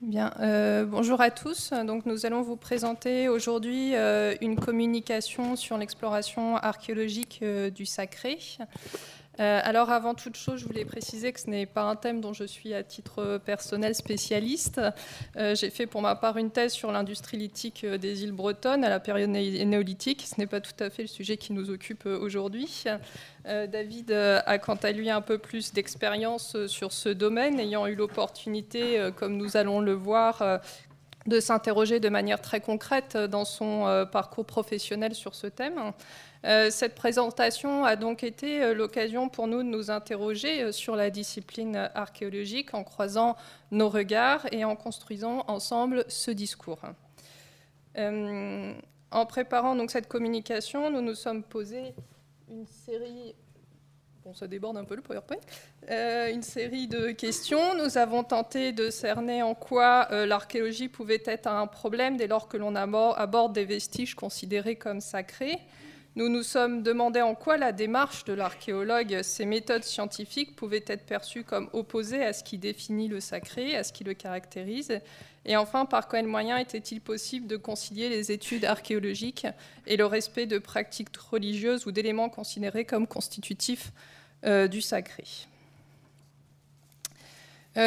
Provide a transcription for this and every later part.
Bien, euh, bonjour à tous. Donc, nous allons vous présenter aujourd'hui euh, une communication sur l'exploration archéologique euh, du sacré. Alors, avant toute chose, je voulais préciser que ce n'est pas un thème dont je suis à titre personnel spécialiste. J'ai fait pour ma part une thèse sur l'industrie lithique des îles bretonnes à la période néolithique. Ce n'est pas tout à fait le sujet qui nous occupe aujourd'hui. Euh, David euh, a quant à lui un peu plus d'expérience euh, sur ce domaine, ayant eu l'opportunité, comme nous allons le voir, de s'interroger de manière très concrète dans son parcours professionnel sur ce thème. Cette présentation a donc été l'occasion pour nous de nous interroger sur la discipline archéologique en croisant nos regards et en construisant ensemble ce discours. En préparant donc cette communication, nous nous sommes posés une série Bon, ça déborde un peu le PowerPoint. Euh, une série de questions. Nous avons tenté de cerner en quoi euh, l'archéologie pouvait être un problème dès lors que l'on aborde des vestiges considérés comme sacrés. Nous nous sommes demandé en quoi la démarche de l'archéologue, ses méthodes scientifiques pouvaient être perçues comme opposées à ce qui définit le sacré, à ce qui le caractérise. Et enfin, par quels moyens était-il possible de concilier les études archéologiques et le respect de pratiques religieuses ou d'éléments considérés comme constitutifs euh, du sacré?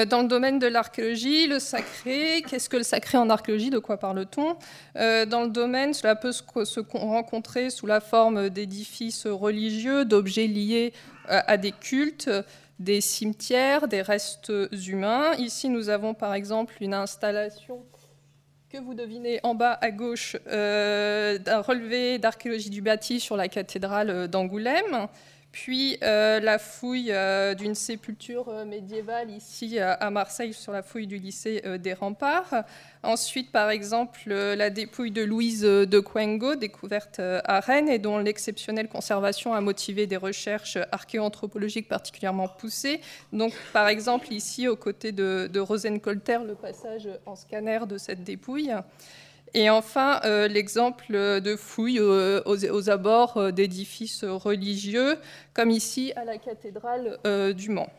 Dans le domaine de l'archéologie, le sacré, qu'est-ce que le sacré en archéologie De quoi parle-t-on? Euh, Dans le domaine, cela peut se rencontrer sous la forme d'édifices religieux, d'objets liés euh, à des cultes, des cimetières, des restes humains. Ici, nous avons par exemple une installation que vous devinez en bas à gauche d'un relevé d'archéologie du bâti sur la cathédrale d'Angoulême puis euh, la fouille euh, d'une sépulture euh, médiévale ici à Marseille sur la fouille du lycée des Remparts. Ensuite, par exemple, la dépouille de Louise de Quengo, découverte à Rennes et dont l'exceptionnelle conservation a motivé des recherches archéoanthropologiques particulièrement poussées. Donc, par exemple, ici, aux côtés de, de Rosenkolter, le passage en scanner de cette dépouille. Et enfin, euh, l'exemple de fouilles euh, aux, abords euh, d'édifices religieux, comme ici à la cathédrale du Mans.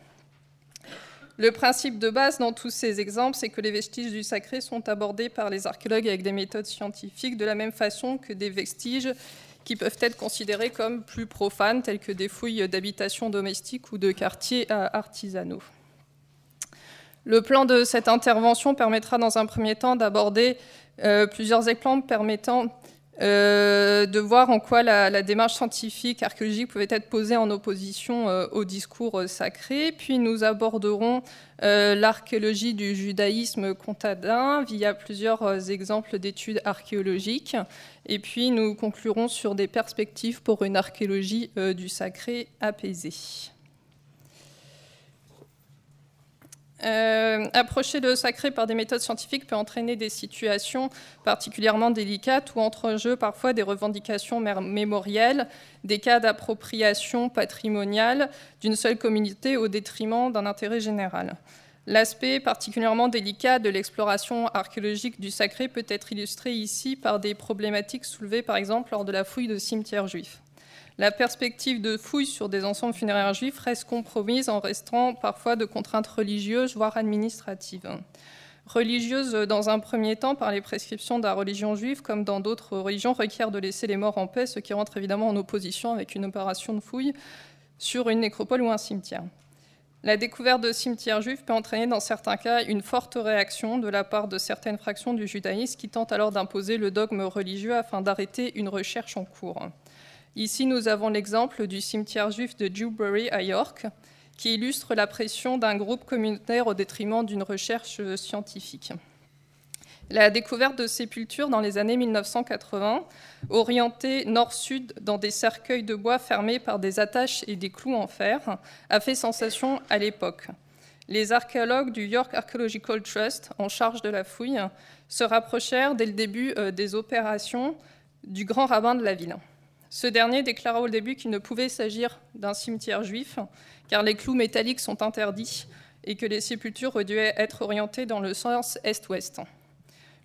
Le principe de base dans tous ces exemples, c'est que les vestiges du sacré sont abordés par les archéologues avec des méthodes scientifiques de la même façon que des vestiges qui peuvent être considérés comme plus profanes, tels que des fouilles d'habitations domestiques ou de quartiers artisanaux. Le plan de cette intervention permettra dans un premier temps d'aborder euh, plusieurs exemples permettant euh, de voir en quoi la, démarche scientifique archéologique pouvait être posée en opposition euh, au discours sacré. Puis nous aborderons l'archéologie du judaïsme contadin via plusieurs exemples d'études archéologiques. Et puis nous conclurons sur des perspectives pour une archéologie du sacré apaisée. Euh, approcher le sacré par des méthodes scientifiques peut entraîner des situations particulièrement délicates où entre en jeu parfois des revendications mémorielles, des cas d'appropriation patrimoniale d'une seule communauté au détriment d'un intérêt général. L'aspect particulièrement délicat de l'exploration archéologique du sacré peut être illustré ici par des problématiques soulevées par exemple lors de la fouille de cimetières juifs la perspective de fouilles sur des ensembles funéraires juifs reste compromise en restant parfois de contraintes religieuses, voire administratives. Religieuses, dans un premier temps, par les prescriptions de la religion juive, comme dans d'autres religions, requièrent de laisser les morts en paix, ce qui rentre évidemment en opposition avec une opération de fouille sur une nécropole ou un cimetière. La découverte de cimetières juifs peut entraîner dans certains cas une forte réaction de la part de certaines fractions du judaïsme qui tentent alors d'imposer le dogme religieux afin d'arrêter une recherche en cours. Ici, nous avons l'exemple du cimetière juif de Dewberry à York, qui illustre la pression d'un groupe communautaire au détriment d'une recherche scientifique. La découverte de sépultures dans les années 1980, orientées nord-sud dans des cercueils de bois fermés par des attaches et des clous en fer, a fait sensation à l'époque. Les archéologues du York Archaeological Trust, en charge de la fouille, se rapprochèrent dès le début euh, des opérations du grand rabbin de la ville. Ce dernier déclara au début qu'il ne pouvait s'agir d'un cimetière juif, car les clous métalliques sont interdits et que les sépultures devaient être orientées dans le sens est-ouest.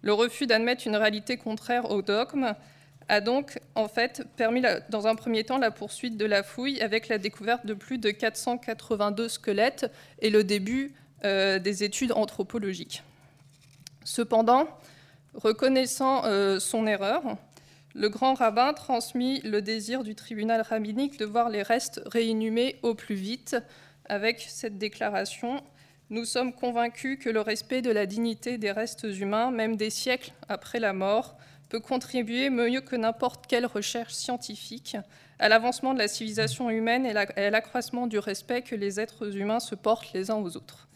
Le refus d'admettre une réalité contraire au dogme a donc en fait permis dans un premier temps la poursuite de la fouille avec la découverte de plus de 482 squelettes et le début euh, des études anthropologiques. Cependant, reconnaissant euh, son erreur, le grand rabbin transmit le désir du tribunal rabbinique de voir les restes réinhumés au plus vite avec cette déclaration Nous sommes convaincus que le respect de la dignité des restes humains, même des siècles après la mort, peut contribuer mieux que n'importe quelle recherche scientifique à l'avancement de la civilisation humaine et à l'accroissement du respect que les êtres humains se portent les uns aux autres.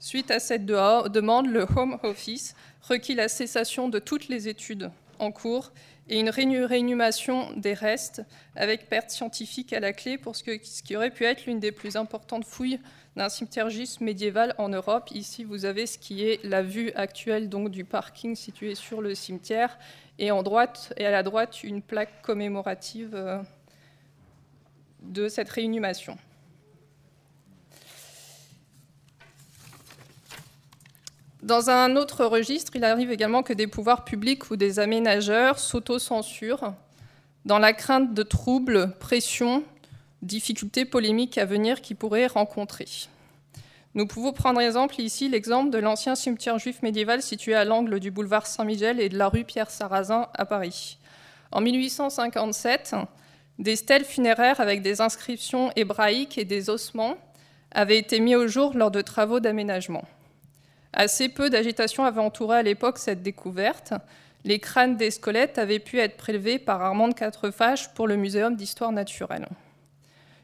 Suite à cette demande, le Home Office requit la cessation de toutes les études en cours et une réinhumation des restes avec perte scientifique à la clé pour ce, qui aurait pu être l'une des plus importantes fouilles d'un cimetière médiéval en Europe. Ici, vous avez ce qui est la vue actuelle donc, du parking situé sur le cimetière et, en droite, et à la droite une plaque commémorative euh, de cette réinhumation. Dans un autre registre, il arrive également que des pouvoirs publics ou des aménageurs s'autocensurent dans la crainte de troubles, pressions, difficultés polémiques à venir qu'ils pourraient rencontrer. Nous pouvons prendre exemple ici l'exemple de l'ancien cimetière juif médiéval situé à l'angle du boulevard Saint-Michel et de la rue Pierre-Sarrazin à Paris. En 1857, des stèles funéraires avec des inscriptions hébraïques et des ossements avaient été mis au jour lors de travaux d'aménagement. Assez peu d'agitation avait entouré à l'époque cette découverte. Les crânes des squelettes avaient pu être prélevés par Armand de Quatrefages pour le Muséum d'histoire naturelle.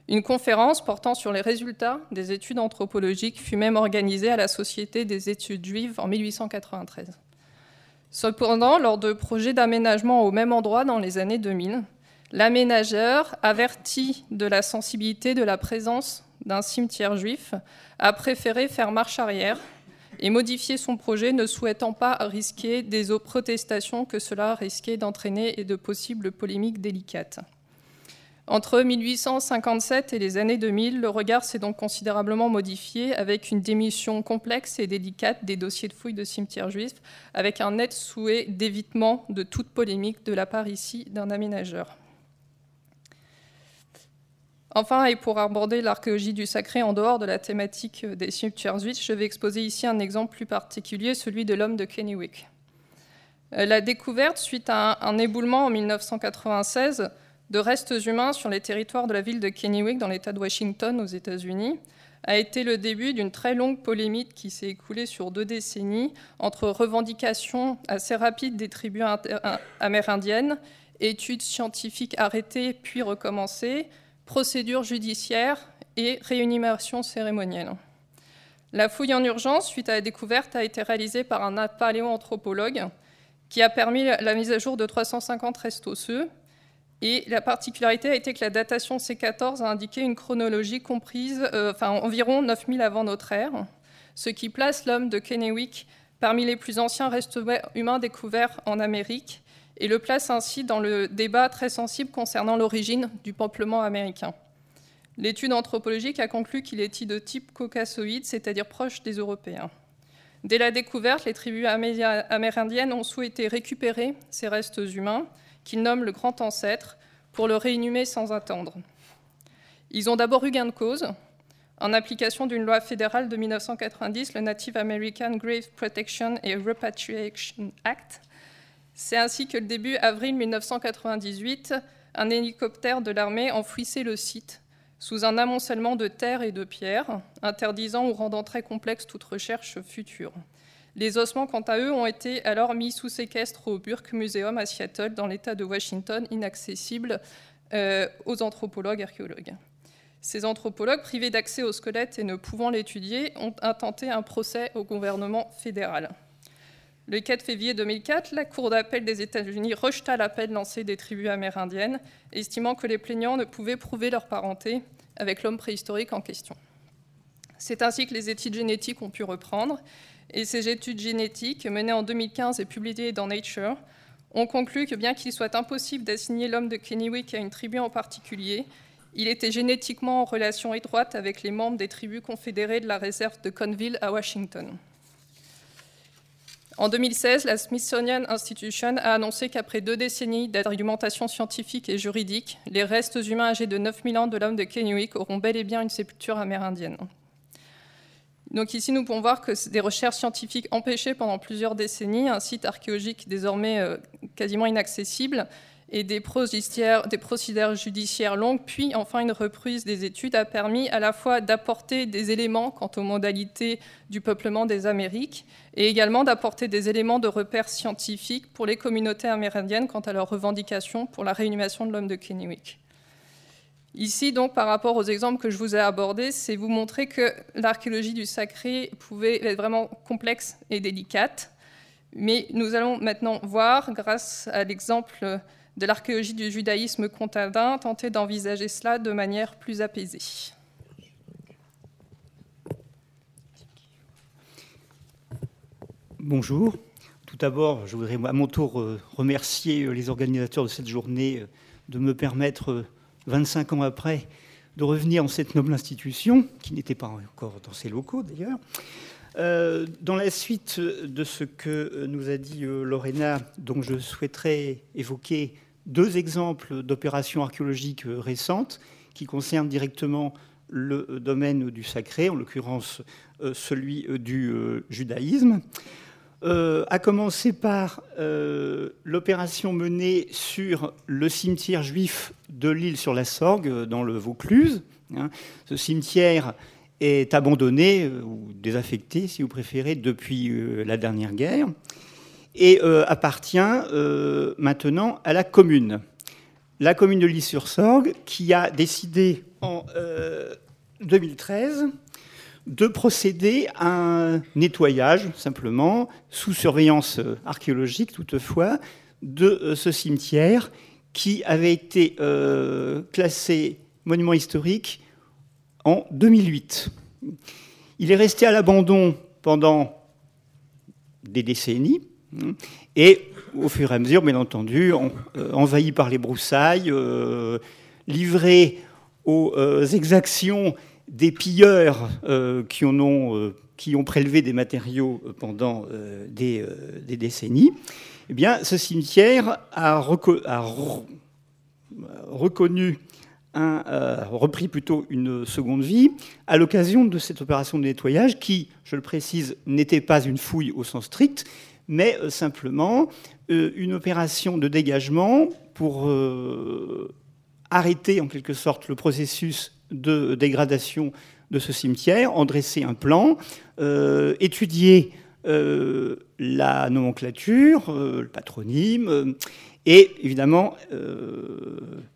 Une conférence portant sur les résultats des études anthropologiques fut même organisée à la Société des études juives en 1893. Cependant, lors de projets d'aménagement au même endroit dans les années 2000, l'aménageur, averti de la sensibilité de la présence d'un cimetière juif, a préféré faire marche arrière et modifier son projet, ne souhaitant pas risquer des protestations que cela risquait d'entraîner et de possibles polémiques délicates. Entre 1857 et les années 2000, le regard s'est donc considérablement modifié avec une démission complexe et délicate des dossiers de fouilles de cimetières juifs, avec un net souhait d'évitement de toute polémique de la part ici d'un aménageur. Enfin, et pour aborder l'archéologie du sacré en dehors de la thématique des cimetières juifs, je vais exposer ici un exemple plus particulier, celui de l'homme de Kennewick. Euh, la découverte, suite à un éboulement en 1996, de restes humains sur les territoires de la ville de Kennewick dans l'État de Washington aux États-Unis a été le début d'une très longue polémique qui s'est écoulée sur deux décennies entre revendications assez rapides des tribus amérindiennes, études scientifiques arrêtées puis recommencées, procédures judiciaires et réanimation cérémonielle. La fouille en urgence, suite à la découverte, a été réalisée par un paléoanthropologue qui a permis la mise à jour de 350 restes osseux et la particularité a été que la datation C14 a indiqué une chronologie comprise, euh, enfin environ 9000 avant notre ère, ce qui place l'homme de Kennewick parmi les plus anciens restes humains découverts en Amérique et le place ainsi dans le débat très sensible concernant l'origine du peuplement américain. L'étude anthropologique a conclu qu'il était de type caucasoïde, c'est-à-dire proche des Européens. Dès la découverte, les tribus amérindiennes ont souhaité récupérer ces restes humains qu'ils nomment le grand ancêtre, pour le réinhumer sans attendre. Ils ont d'abord eu gain de cause. En application d'une loi fédérale de 1990, le Native American Grave Protection and Repatriation Act, c'est ainsi que le début avril 1998, un hélicoptère de l'armée enfouissait le site sous un amoncellement de terre et de pierres, interdisant ou rendant très complexe toute recherche future. Les ossements, quant à eux, ont été alors mis sous séquestre au Burke Museum à Seattle, dans l'État de Washington, inaccessible euh, aux anthropologues archéologues. Ces anthropologues, privés d'accès au squelette et ne pouvant l'étudier, ont intenté un procès au gouvernement fédéral. Le 4 février 2004, la Cour d'appel des États-Unis rejeta l'appel lancé des tribus amérindiennes, estimant que les plaignants ne pouvaient prouver leur parenté avec l'homme préhistorique en question. C'est ainsi que les études génétiques ont pu reprendre et ces études génétiques, menées en 2015 et publiées dans Nature, ont conclu que bien qu'il soit impossible d'assigner l'homme de Kennewick à une tribu en particulier, il était génétiquement en relation étroite avec les membres des tribus confédérées de la réserve de Conville à Washington. En 2016, la Smithsonian Institution a annoncé qu'après deux décennies d'argumentation scientifique et juridique, les restes humains âgés de 9000 ans de l'homme de Kennewick auront bel et bien une sépulture amérindienne. Donc ici, nous pouvons voir que des recherches scientifiques empêchées pendant plusieurs décennies, un site archéologique désormais euh, quasiment inaccessible, et des procédures, judiciaires longues, puis enfin une reprise des études a permis à la fois d'apporter des éléments quant aux modalités du peuplement des Amériques et également d'apporter des éléments de repères scientifiques pour les communautés amérindiennes quant à leurs revendications pour la réanimation de l'homme de Kennewick. Ici, donc, par rapport aux exemples que je vous ai abordés, c'est vous montrer que l'archéologie du sacré pouvait être vraiment complexe et délicate. Mais nous allons maintenant voir, grâce à l'exemple de l'archéologie du judaïsme contadin, tenter d'envisager cela de manière plus apaisée. Bonjour. Tout d'abord, je voudrais à mon tour euh, remercier euh, les organisateurs de cette journée euh, de me permettre, 25 ans après, de revenir en cette noble institution, qui n'était pas encore dans ses locaux d'ailleurs. Dans la suite de ce que nous a dit Lorena, dont je souhaiterais évoquer deux exemples d'opérations archéologiques euh, récentes qui concernent directement le euh, domaine du sacré, en l'occurrence euh, celui du judaïsme. à commencer par l'opération menée sur le cimetière juif de l'île sur la Sorgue, dans le Vaucluse. Hein. Ce cimetière est abandonné ou désaffecté, si vous préférez, depuis la dernière guerre et euh, appartient euh, maintenant à la commune. La commune de Lys-sur-Sorgue qui a décidé en 2013 euh, de procéder à un nettoyage, simplement, sous surveillance archéologique toutefois, de ce cimetière qui avait été classé monument historique en 2008. Il est resté à l'abandon pendant des décennies, et au fur et à mesure, bien entendu, euh, envahi par les broussailles, euh, livré aux euh, exactions des pilleurs qui, ont, qui, ont, prélevé des matériaux pendant des, décennies, eh bien, ce cimetière a, reconnu un, repris plutôt une seconde vie à l'occasion de cette opération de nettoyage qui, je le précise, n'était pas une fouille au sens strict, mais euh, simplement euh, une opération de dégagement pour euh, arrêter en quelque sorte le processus de dégradation de ce cimetière, en dresser un plan, étudier la nomenclature, le patronyme, et évidemment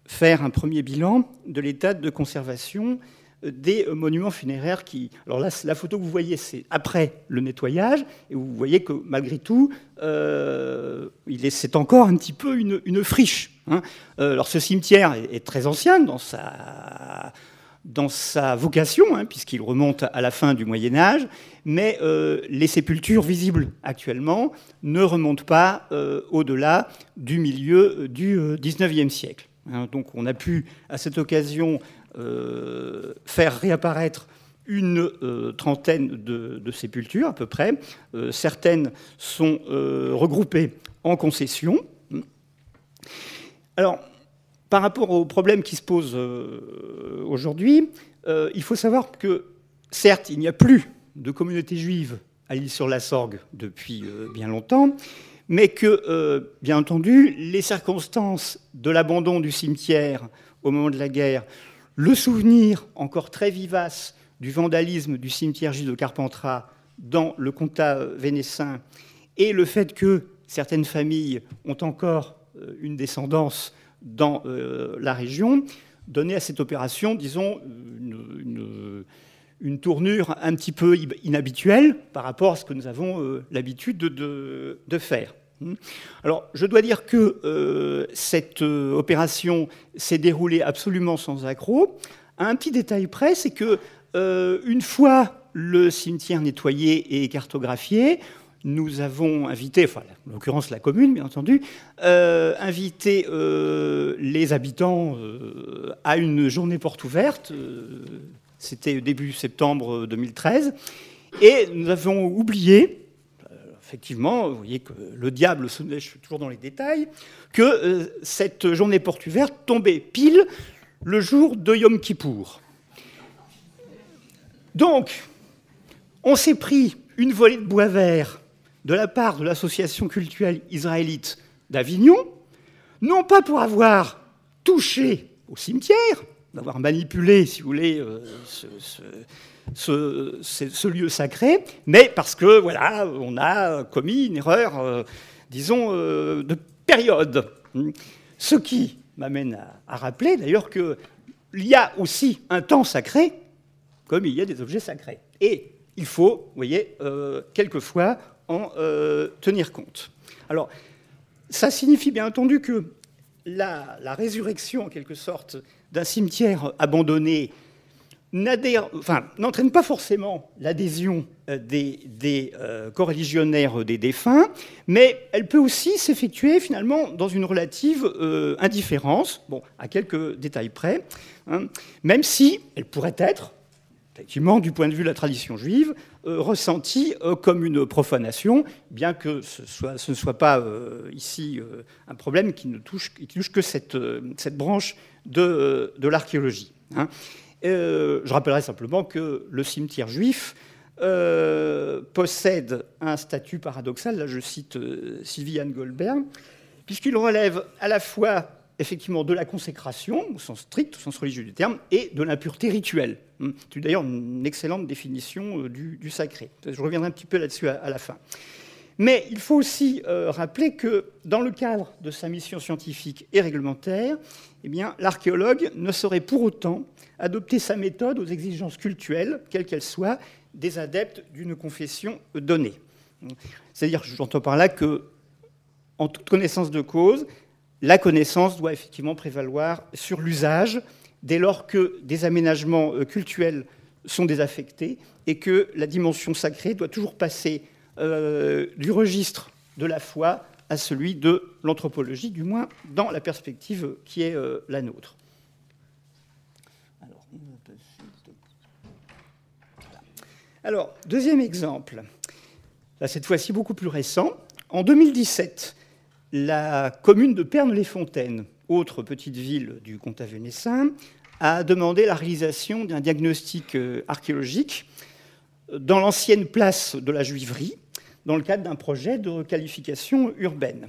faire un premier bilan de l'état de conservation des monuments funéraires qui... Alors là, la photo que vous voyez, c'est après le nettoyage, et vous voyez que malgré tout, euh, c'est encore un petit peu une, friche. Hein. Euh, alors ce cimetière est, très ancien dans sa, dans sa vocation, hein, puisqu'il remonte à la fin du Moyen Âge, mais euh, les sépultures visibles actuellement ne remontent pas au-delà du milieu du XIXe siècle. Hein. donc on a pu, à cette occasion, euh, faire réapparaître une euh, trentaine de, sépultures à peu près. Euh, certaines sont regroupées en concessions. Alors, par rapport aux problèmes qui se posent aujourd'hui, il faut savoir que, certes, il n'y a plus de communauté juive à l'île sur la Sorgue depuis bien longtemps, mais que, bien entendu, les circonstances de l'abandon du cimetière au moment de la guerre le souvenir encore très vivace du vandalisme du cimetière juif de Carpentras dans le comtat vénessin et le fait que certaines familles ont encore euh, une descendance dans euh, la région donnaient à cette opération, disons, une, tournure un petit peu inhabituelle par rapport à ce que nous avons euh, l'habitude de faire. Hmm. Alors, je dois dire que euh, cette opération s'est déroulée absolument sans accroc. Un petit détail près, c'est que une fois le cimetière nettoyé et cartographié, nous avons invité, enfin, en l'occurrence la commune, bien entendu, invité les habitants à une journée porte ouverte. C'était début septembre 2013. Et nous avons oublié effectivement, vous voyez que le diable se lèche toujours dans les détails, que euh, cette journée porte ouverte tombait pile le jour de Yom Kippour. Donc, On s'est pris une volée de bois vert de la part de l'association culturelle israélite d'Avignon, non pas pour avoir touché au cimetière, d'avoir manipulé, si vous voulez, euh, ce, lieu sacré, mais parce que, voilà, on a commis une erreur, euh, disons, euh, de période. Ce qui m'amène à, rappeler, d'ailleurs, qu'il y a aussi un temps sacré, comme il y a des objets sacrés. Et il faut, vous voyez, quelquefois en tenir compte. Alors, ça signifie bien entendu que la, résurrection, en quelque sorte, d'un cimetière abandonné n'entraîne pas forcément l'adhésion euh, des, des euh, coreligionnaires des défunts, mais elle peut aussi s'effectuer finalement dans une relative euh, indifférence, bon, à quelques détails près, hein, même si elle pourrait être, effectivement, du point de vue de la tradition juive, euh, ressenti euh, comme une profanation, bien que ce, ne soit pas euh, ici un problème qui ne touche, que cette, branche de, l'archéologie. Hein. je rappellerai simplement que le cimetière juif possède un statut paradoxal, là je cite Sylviane Goldberg, puisqu'il relève à la fois effectivement de la consécration, au sens strict, au sens religieux du terme, et de l'impureté rituelle. C'est d'ailleurs une excellente définition euh, du, sacré. Je reviendrai un petit peu là-dessus à, la fin. Mais il faut aussi euh, rappeler que dans le cadre de sa mission scientifique et réglementaire, eh l'archéologue ne saurait pour autant adopter sa méthode aux exigences cultuelles, quelles qu'elles soient, des adeptes d'une confession donnée. C'est-à-dire, j'entends par là que, en toute connaissance de cause, la connaissance doit effectivement prévaloir sur l'usage dès lors que des aménagements euh, cultuels sont désaffectés et que la dimension sacrée doit toujours passer euh, du registre de la foi à celui de l'anthropologie, du moins dans la perspective qui est euh, la nôtre. Alors, deuxième exemple, cette fois-ci beaucoup plus récent. En 2017, la commune de Pernes-les-Fontaines, autre petite ville du comtat vénessin, a demandé la réalisation d'un diagnostic euh, archéologique dans l'ancienne place de la Juiverie, dans le cadre d'un projet de requalification urbaine.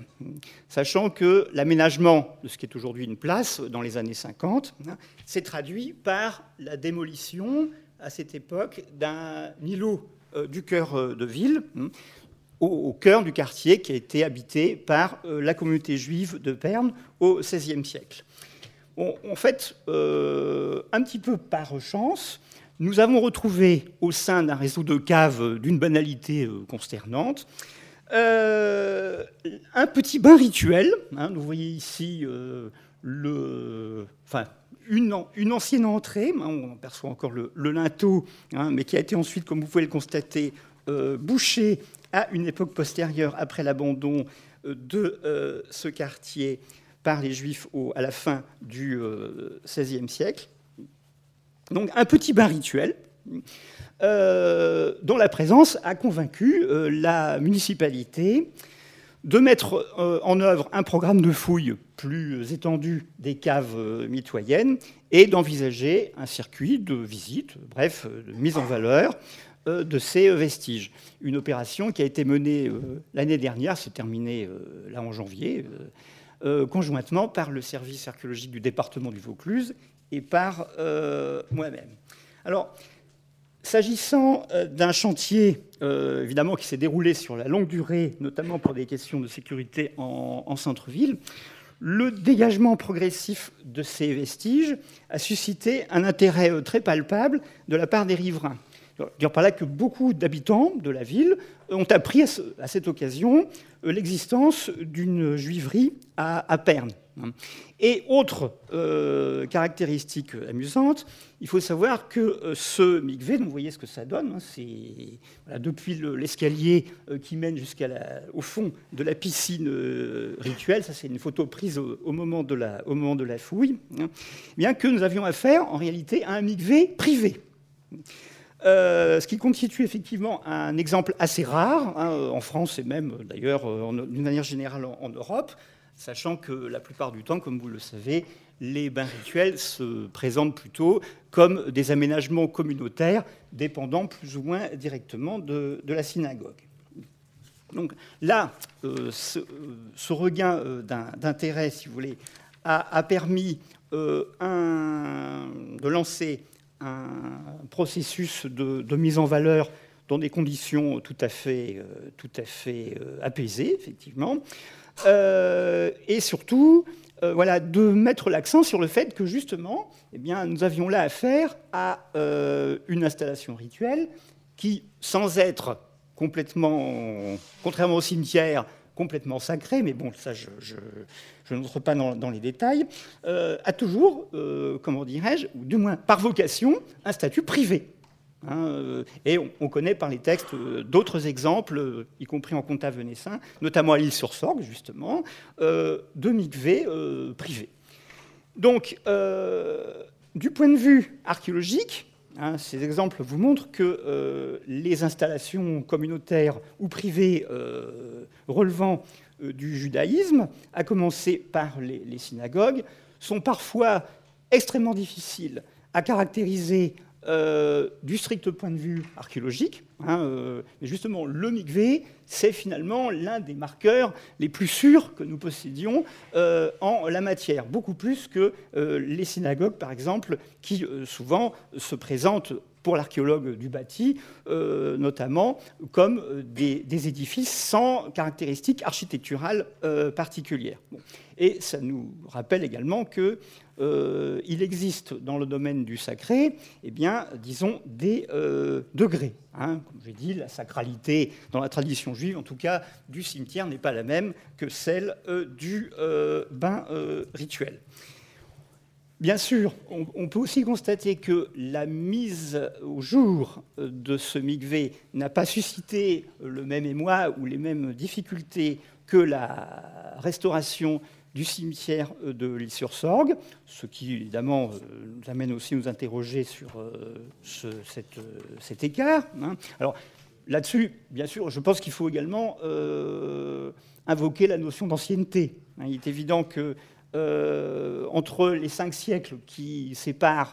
Sachant que l'aménagement de ce qui est aujourd'hui une place dans les années 50 hein, s'est traduit par la démolition à cette époque d'un îlot euh, du cœur euh, de ville, au, cœur du quartier qui a été habité par euh, la communauté juive de Perne au XVIe siècle. en fait, euh, un petit peu par chance, nous avons retrouvé au sein d'un réseau de caves d'une banalité euh, consternante un petit bain rituel. Hein, vous voyez ici le, enfin, une, ancienne entrée, hein, on perçoit encore le, linteau, hein, mais qui a été ensuite, comme vous pouvez le constater, bouché à une époque postérieure, après l'abandon euh, de euh, ce quartier par les Juifs à la fin du XVIe euh, siècle. Donc un petit bain rituel dont la présence a convaincu la municipalité de mettre en œuvre un programme de fouilles plus étendu des caves mitoyennes et d'envisager un circuit de visite, bref, de mise en valeur de ces euh, vestiges. Une opération qui a été menée euh, l'année dernière, s'est terminée là en janvier, conjointement par le service archéologique du département du Vaucluse et par moi-même. Alors, S'agissant d'un chantier, évidemment, qui s'est déroulé sur la longue durée, notamment pour des questions de sécurité en centre-ville, le dégagement progressif de ces vestiges a suscité un intérêt très palpable de la part des riverains dire par là que beaucoup d'habitants de la ville ont appris à, cette occasion euh, l'existence d'une juiverie à, à Perne. Et autre euh, caractéristique amusante, il faut savoir que euh, ce mikvé, vous voyez ce que ça donne, hein, c'est depuis l'escalier qui mène jusqu'au fond de la piscine rituelle, ça c'est une photo prise au, moment, de la, fouille, hein, bien que nous avions affaire en réalité à un mikvé privé. Euh, ce qui constitue effectivement un exemple assez rare hein, en France et même d'ailleurs d'une manière générale en, Europe, sachant que la plupart du temps, comme vous le savez, les bains rituels se présentent plutôt comme des aménagements communautaires dépendant plus ou moins directement de, la synagogue. Donc là, euh, ce, regain euh, d'intérêt, si vous voulez, a, permis de lancer un processus de, mise en valeur dans des conditions tout à fait, tout à fait apaisées, effectivement. Euh, et surtout, euh, voilà, de mettre l'accent sur le fait que justement, eh bien, nous avions là affaire à euh, une installation rituelle qui, sans être complètement, contrairement au cimetière, complètement sacré, mais bon, ça, je, n'entre pas dans, les détails, a toujours, comment dirais-je, ou du moins par vocation, un statut privé. Hein, euh, et on, connaît par les textes euh, d'autres exemples, euh, y compris en compta venessin, notamment à l'île sur Sorgue, justement, de mikveh privés. Donc, du point de vue archéologique, hein, ces exemples vous montrent que les installations communautaires ou privées relevant du judaïsme, à commencer par les synagogues, sont parfois extrêmement difficiles à caractériser euh, du strict point de vue archéologique. Hein, euh, mais justement, le mikvé, c'est finalement l'un des marqueurs les plus sûrs que nous possédions euh, en la matière, beaucoup plus que les synagogues, par exemple, qui souvent se présentent pour l'archéologue du bâti, notamment comme des, édifices sans caractéristiques architecturales particulières. Et ça nous rappelle également que euh, il existe dans le domaine du sacré, eh bien, disons, des euh, degrés. Hein. Comme j'ai dit, la sacralité dans la tradition juive, en tout cas du cimetière, n'est pas la même que celle euh, du bain rituel. Bien sûr, on, peut aussi constater que la mise au jour de ce mikvé n'a pas suscité le même émoi ou les mêmes difficultés que la restauration du cimetière euh, de l'île-sur-Sorgue, ce qui évidemment euh, nous amène aussi à nous interroger sur euh, cet écart. Hein. Alors là-dessus, bien sûr, je pense qu'il faut également invoquer la notion d'ancienneté. Hein. Il est évident que entre les cinq siècles qui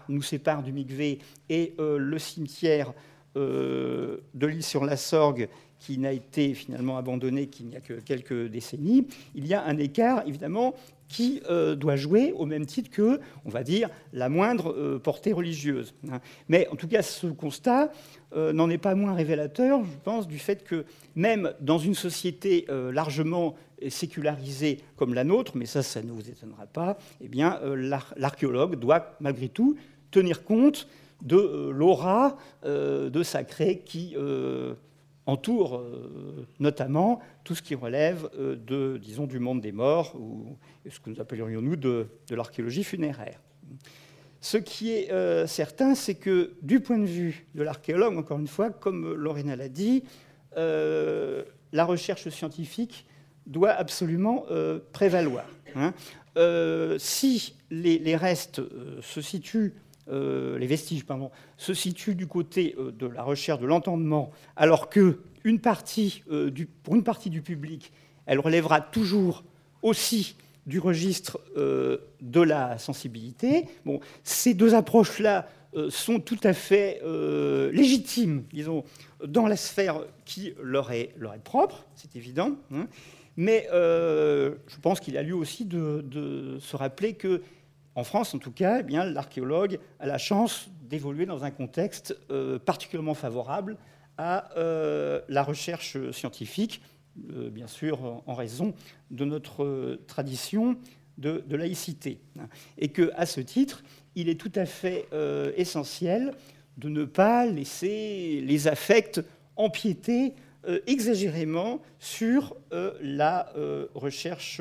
nous séparent du Mikvé et le cimetière de l'île sur la Sorgue qui n'a été finalement abandonné qu'il n'y a que quelques décennies, il y a un écart évidemment qui euh, doit jouer au même titre que, on va dire, la moindre euh, portée religieuse. Hein. Mais en tout cas, ce constat euh, n'en est pas moins révélateur, je pense, du fait que même dans une société largement sécularisée comme la nôtre, mais ça, ça ne vous étonnera pas, eh bien, l'archéologue doit malgré tout tenir compte de l'aura de sacré qui entoure euh, notamment tout ce qui relève euh, de, disons, du monde des morts, ou ce que nous appellerions nous de, l'archéologie funéraire. Ce qui est euh, certain, c'est que du point de vue de l'archéologue, encore une fois, comme Lorena l'a dit, la recherche scientifique doit absolument prévaloir. Hein. si les restes se situent euh, les vestiges pardon, se situent du côté euh, de la recherche de l'entendement, alors que euh, pour une partie du public, elle relèvera toujours aussi du registre de la sensibilité. Bon, ces deux approches-là sont tout à fait légitimes, disons, dans la sphère qui leur est, propre, c'est évident. Hein. mais je pense qu'il a lieu aussi de se rappeler que en France, en tout cas, eh l'archéologue a la chance d'évoluer dans un contexte euh, particulièrement favorable à euh, la recherche scientifique, euh, bien sûr en raison de notre tradition de, laïcité. Et qu'à ce titre, il est tout à fait essentiel de ne pas laisser les affects empiéter euh, exagérément sur euh, la euh, recherche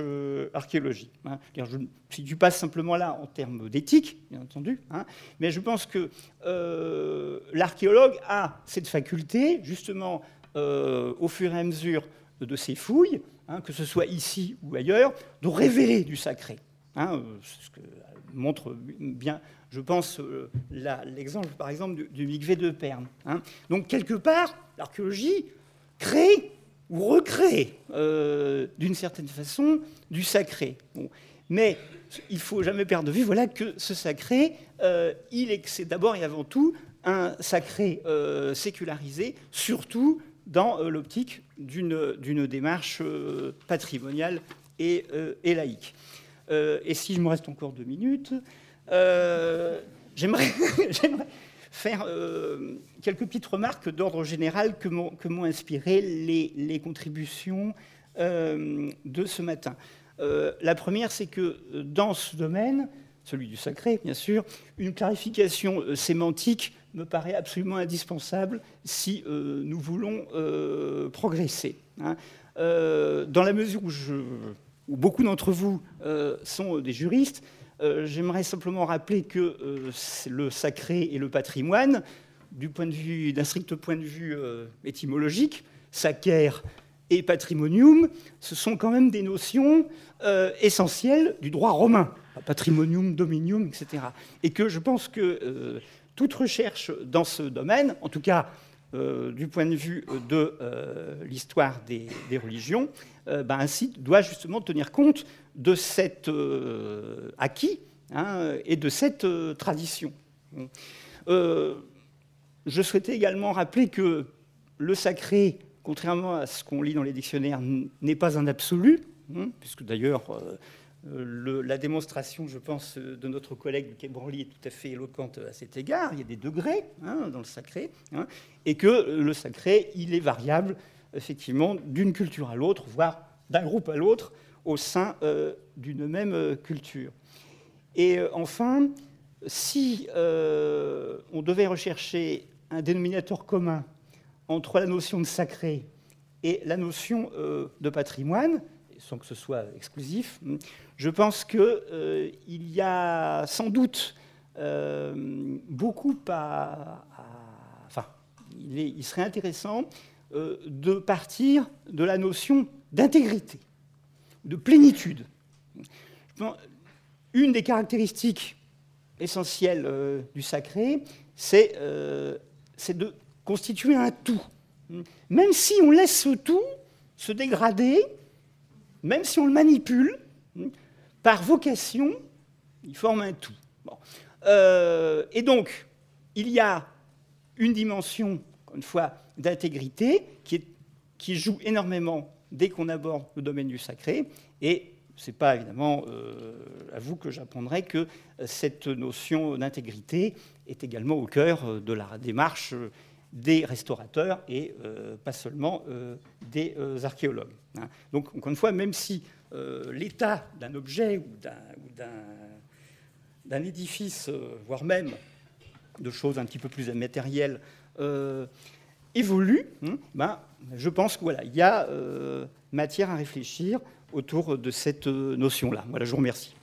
archéologique. Hein. Je ne situe pas simplement là en termes d'éthique, bien entendu, hein, mais je pense que l'archéologue a cette faculté, justement, au fur et à mesure de ses fouilles, hein, que ce soit ici ou ailleurs, de révéler du sacré. ce que montre bien, je pense, l'exemple, par exemple, du, du de Perne. Donc, quelque part, l'archéologie créer ou recréer, euh, d'une certaine façon, du sacré. Mais il faut jamais perdre de vue que ce sacré, il c'est d'abord et avant tout un sacré sécularisé, surtout dans l'optique d'une démarche patrimoniale et, et laïque. et si je me reste encore deux minutes, j'aimerais faire euh, quelques petites remarques d'ordre général que m'ont inspiré les, contributions euh, de ce matin. Euh, la première, c'est que dans ce domaine, celui du sacré, bien sûr, une clarification sémantique me paraît absolument indispensable si nous voulons progresser. Hein. dans la mesure où, beaucoup d'entre vous sont des juristes, euh, j'aimerais simplement rappeler que euh, le sacré et le patrimoine, du point de vue, d'un strict point de vue euh, étymologique, sacer et patrimonium, ce sont quand même des notions essentielles du droit romain, patrimonium, dominium, etc. Et que je pense que toute recherche dans ce domaine, en tout cas du point de vue de l'histoire des, religions, ainsi doit justement tenir compte de cet euh, acquis hein, et de cette euh, tradition. Euh, je souhaitais également rappeler que le sacré, contrairement à ce qu'on lit dans les dictionnaires, n'est pas un absolu, hein, puisque d'ailleurs la démonstration, je pense, de notre collègue Quai est tout à fait éloquente à cet égard. Il y a des degrés hein, dans le sacré, et que le sacré, il est variable, effectivement, d'une culture à l'autre, voire d'un groupe à l'autre, au sein euh, d'une même euh, culture. Et euh, enfin, si on devait rechercher un dénominateur commun entre la notion de sacré et la notion de patrimoine, sans que ce soit exclusif, je pense qu'il y a sans doute beaucoup à, enfin, il, serait intéressant de partir de la notion d'intégrité de plénitude. Une des caractéristiques essentielles euh, du sacré, euh, c'est de constituer un tout. Même si on laisse ce tout se dégrader, même si on le manipule, par vocation, il forme un tout. Euh, et donc, il y a une dimension, une fois, d'intégrité qui joue énormément dès qu'on aborde le domaine du sacré. Et ce n'est pas évidemment euh, à vous que j'apprendrai que cette notion d'intégrité est également au cœur euh, de la démarche des restaurateurs et euh, pas seulement des archéologues. Hein. Donc, encore une fois, même si l'état d'un objet ou d'un édifice, voire même de choses un petit peu plus matérielles, évolue, hein, ben, je pense qu'il y a euh, matière à réfléchir autour de cette euh, notion-là. Voilà, je vous remercie.